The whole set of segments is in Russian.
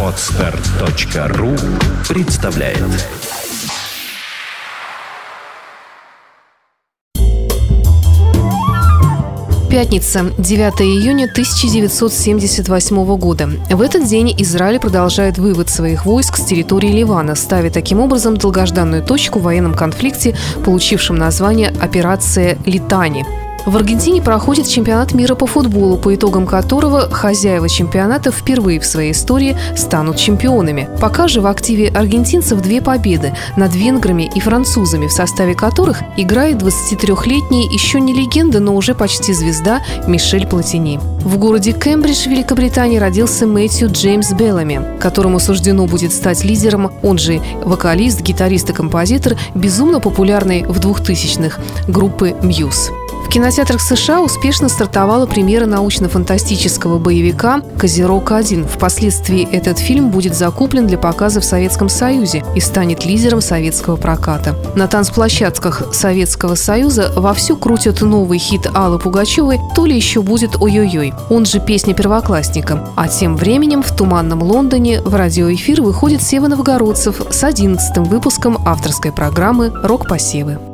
Отстар.ру представляет Пятница, 9 июня 1978 года. В этот день Израиль продолжает вывод своих войск с территории Ливана, ставя таким образом долгожданную точку в военном конфликте, получившем название «Операция Литани». В Аргентине проходит чемпионат мира по футболу, по итогам которого хозяева чемпионата впервые в своей истории станут чемпионами. Пока же в активе аргентинцев две победы над венграми и французами, в составе которых играет 23-летний еще не легенда, но уже почти звезда Мишель Платини. В городе Кембридж, Великобритании, родился Мэтью Джеймс Беллами, которому суждено будет стать лидером, он же вокалист, гитарист и композитор, безумно популярной в 2000-х группы «Мьюз» кинотеатрах США успешно стартовала премьера научно-фантастического боевика «Козерог-1». Впоследствии этот фильм будет закуплен для показа в Советском Союзе и станет лидером советского проката. На танцплощадках Советского Союза вовсю крутят новый хит Аллы Пугачевой «То ли еще будет ой-ой-ой», он же песня первоклассника. А тем временем в туманном Лондоне в радиоэфир выходит Сева Новгородцев с 11 выпуском авторской программы «Рок-посевы».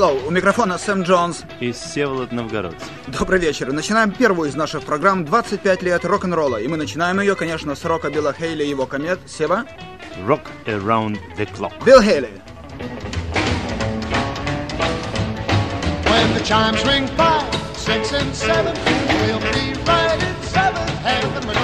Hello, у микрофона Сэм Джонс и Всеволод Новгородцев. Добрый вечер. Начинаем первую из наших программ «25 лет рок-н-ролла». И мы начинаем ее, конечно, с рока Билла Хейли и его комет. Сева? Rock Around the Clock. Билл Хейли. When the chimes ring five, six and seven, we'll be right in seventh heaven. We're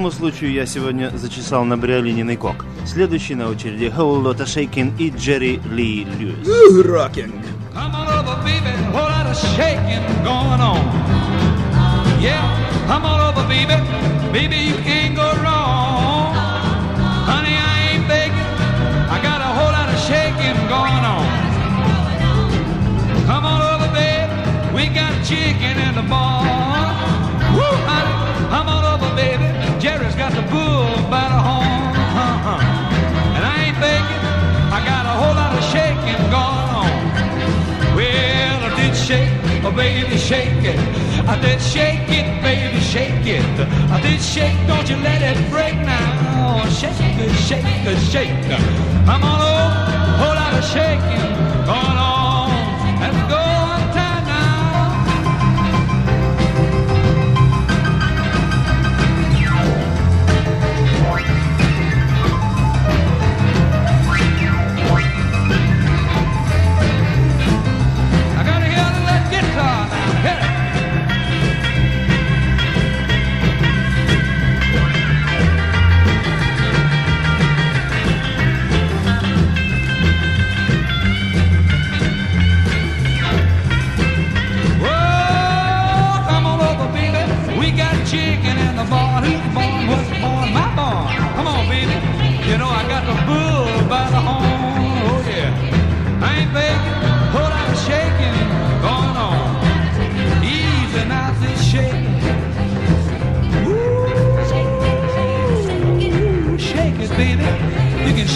такому случаю я сегодня зачесал на бриолининый кок. Следующий на очереди Whole Lotta Shaking и Джерри Ли Льюис. Рокинг. Come on over, baby. A whole lot of shaking going on. Yeah, come on over, baby. Baby, you can't go wrong. Honey, I ain't begging. I got a whole lot of shaking going on. Come on over, baby. We got chicken in the barn. Oh baby, shake it. I did shake it, baby, shake it. I did shake, don't you let it break now. Shake it, shake it, shake. I'm on a whole lot of shaking going on.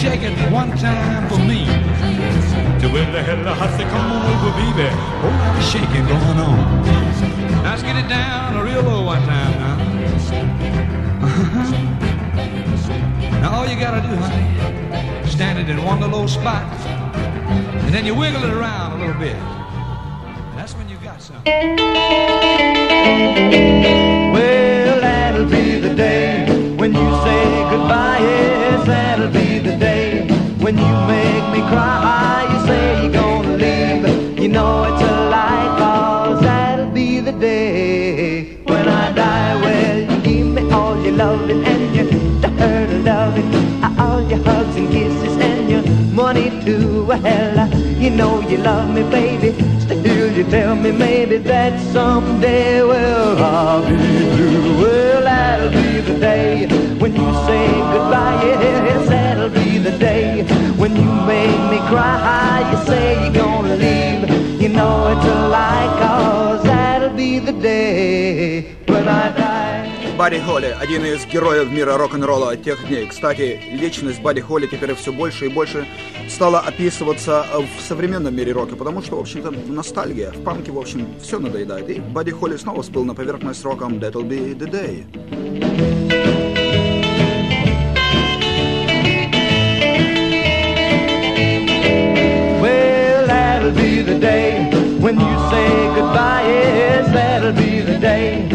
Shake it one time for me. To where the hell I say, come on over, baby. Oh, of shaking going on. Now let's get it down real low one time now. Uh-huh. Now all you gotta do, honey, stand it in one little spot, and then you wiggle it around a little bit. That's when you got something. Well, you know you love me, baby. Still, you tell me maybe that someday, well, I'll be blue. Well, that'll be the day when you say goodbye. Yes, that'll be the day when you make me cry. You say you're gonna leave. You know it's a lie, cause that'll be the day when I die. Барри Холли, один из героев мира рок-н-ролла тех дней. Кстати, личность Барри Холли теперь все больше и больше стала описываться в современном мире рока, потому что, в общем-то, ностальгия. В панке, в общем, все надоедает. И Барри Холли снова всплыл на поверхность роком That'll Be The Day. That'll be the day when you say goodbye. Yes, that'll be the day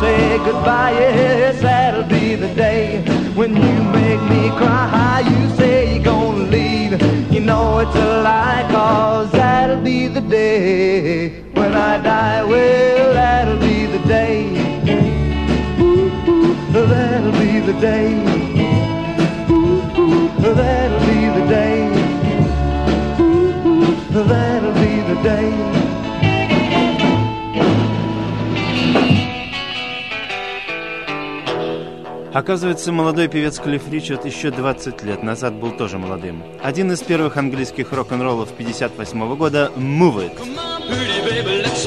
say goodbye. Yes, that'll be the day when you make me cry. You say you're gonna leave. You know it's a lie, cause that'll be the day when I die. Well, that'll be the day. Ooh, ooh, that'll be the day. Оказывается, молодой певец Клифф Ричард еще 20 лет назад был тоже молодым. Один из первых английских рок-н-роллов 58 года «Move It». Come on, pretty baby, let's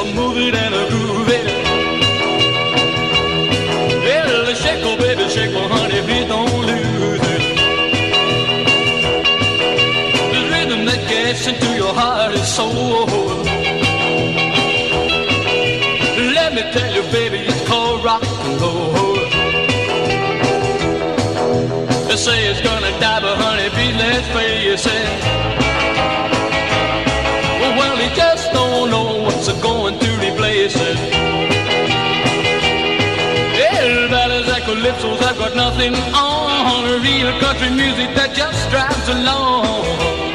let's. Well, he just don't know what's going to replace it. Everybody's like calypsos, I've got nothing on. Real country music that just drives along.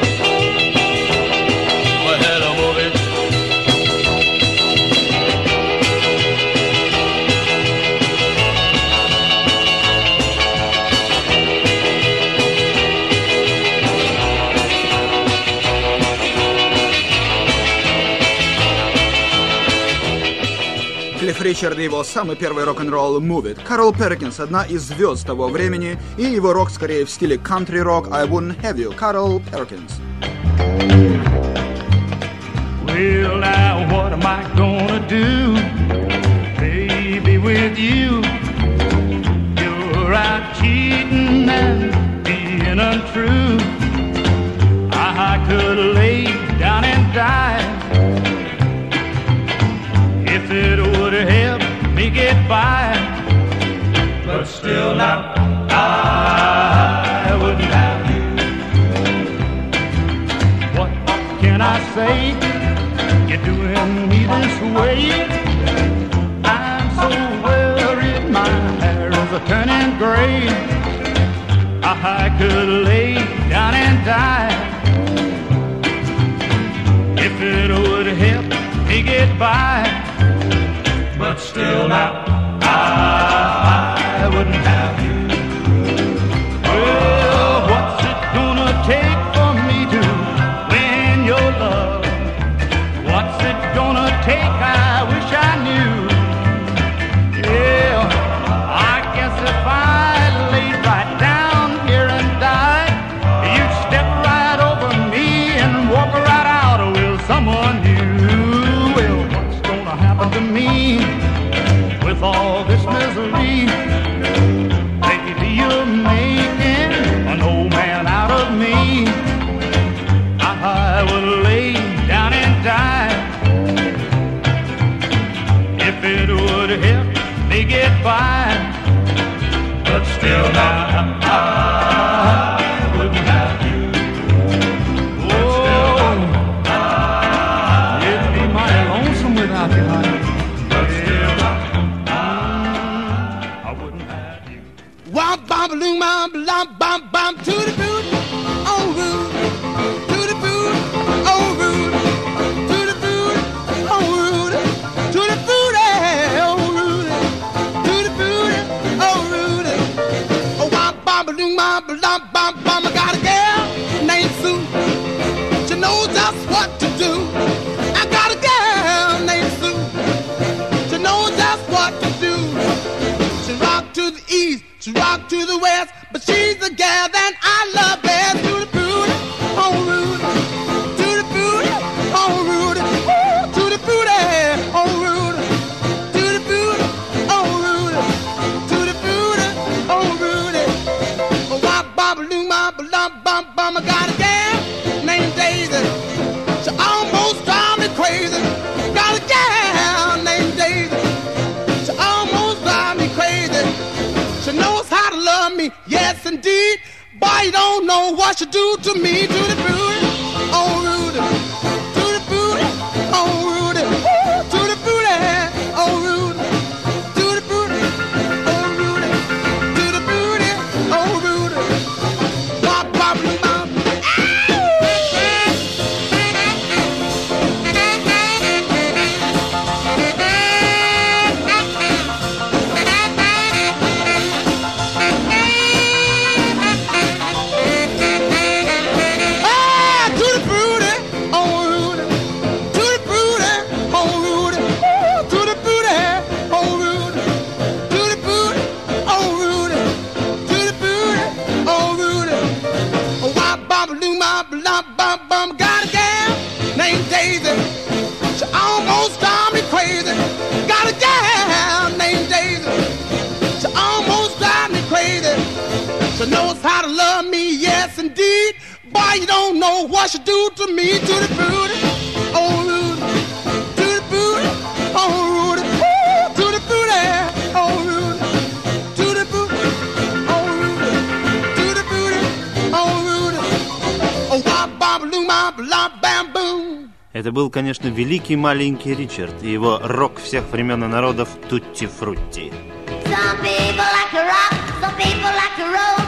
Ричард и его самый первый рок-н-ролл «Move It». Карл Перкинс – одна из звезд того времени, и его рок скорее в стиле кантри-рок «I Wouldn't Have You». Карл Перкинс. Well, now what am I gonna do? Baby, with you, you're out cheating and being untrue. I could lay down and die get by. But still, now I wouldn't have you. What can I say? You're doing me this way. I'm so worried, my hair is turning gray. I could lay down and die if it would help me get by. But still, now I, I wouldn't have knows just what to do. I got a girl named Sue. She knows just what to do. She rock to the east, she rock to the west, but she's the gal that I love. me. Yes, indeed. Boy, you don't know what you do to me, do the. after me to the booty. Oh, Rudy. To the booty. Oh, Rudy. Ooh, to the booty. Oh, Rudy. To the booty. Oh, Rudy. To the booty. Oh, Rudy. Oh, bob, bob, loo, bob, lob, bam, boom. Это был, конечно, великий маленький Ричард и его рок всех времен и народов Тутти Фрутти. Some people like to rock, some people like to roll.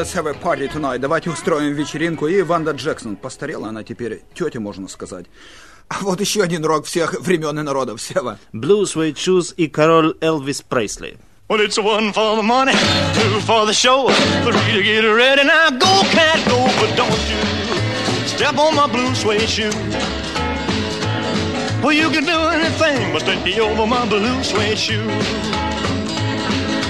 Let's have a party tonight. Давайте устроим вечеринку. И Ванда Джексон. Постарела она теперь. Тетя, можно сказать. А вот еще один рок всех времен и народов, Сева. Blue Suede Shoes и король Элвис Пресли. Well, it's one for the money, two for the show, three to get ready. Now go, cat, go, but don't you step on my blue suede shoe. Well, you can do anything, but stand over my blue suede shoe.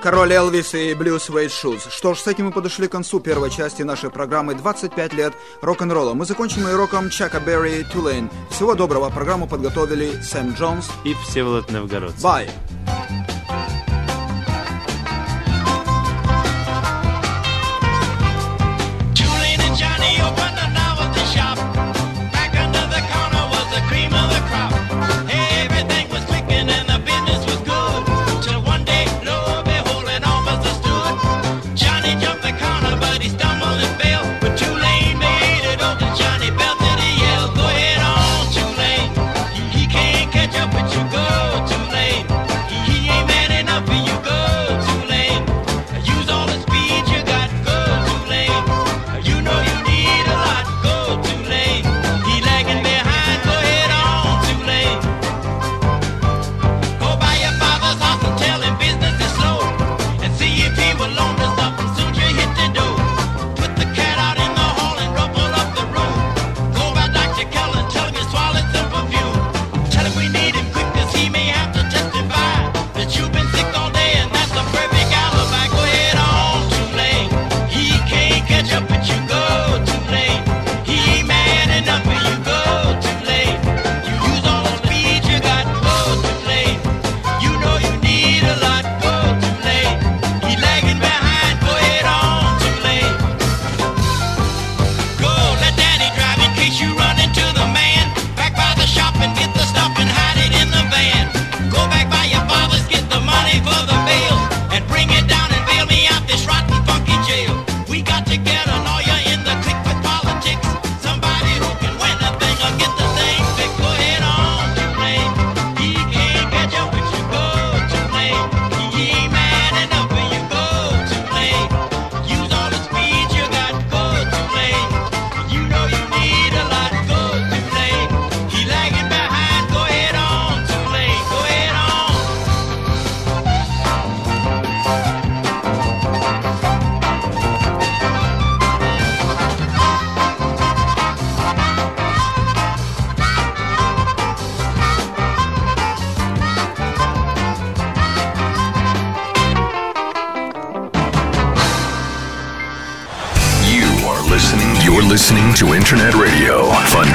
Король Элвис и Блюз Суэйд Шуз. Что ж, с этим мы подошли к концу первой части нашей программы «25 лет рок-н-ролла». Мы закончим ее роком Чака Берри Тулейн. Всего доброго. Программу подготовили Сэм Джонс. И Всеволод Новгородцев. Бай!